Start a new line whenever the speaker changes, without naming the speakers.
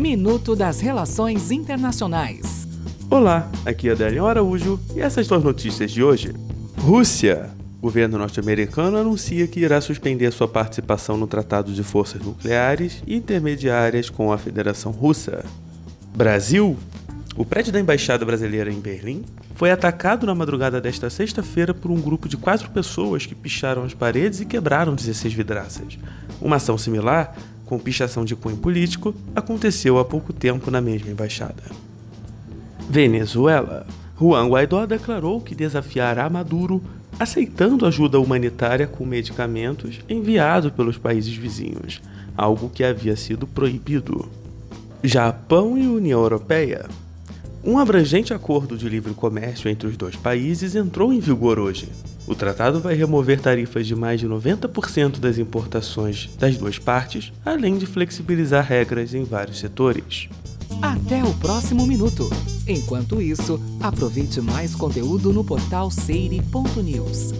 Minuto das Relações Internacionais.
Olá, aqui é Adélio Araújo e essas são as notícias de hoje. Rússia. O governo norte-americano anuncia que irá suspender sua participação no Tratado de Forças Nucleares e Intermediárias com a Federação Russa. Brasil. O prédio da Embaixada Brasileira em Berlim foi atacado na madrugada desta sexta-feira por um grupo de quatro pessoas que picharam as paredes e quebraram 16 vidraças. Uma ação similar, com pichação de cunho político, aconteceu há pouco tempo na mesma embaixada. Venezuela. Juan Guaidó declarou que desafiará Maduro, aceitando ajuda humanitária com medicamentos enviados pelos países vizinhos, algo que havia sido proibido. Japão e União Europeia. Um abrangente acordo de livre comércio entre os dois países entrou em vigor hoje. O tratado vai remover tarifas de mais de 90% das importações das duas partes, além de flexibilizar regras em vários setores.
Até o próximo minuto. Enquanto isso, aproveite mais conteúdo no portal seire.news.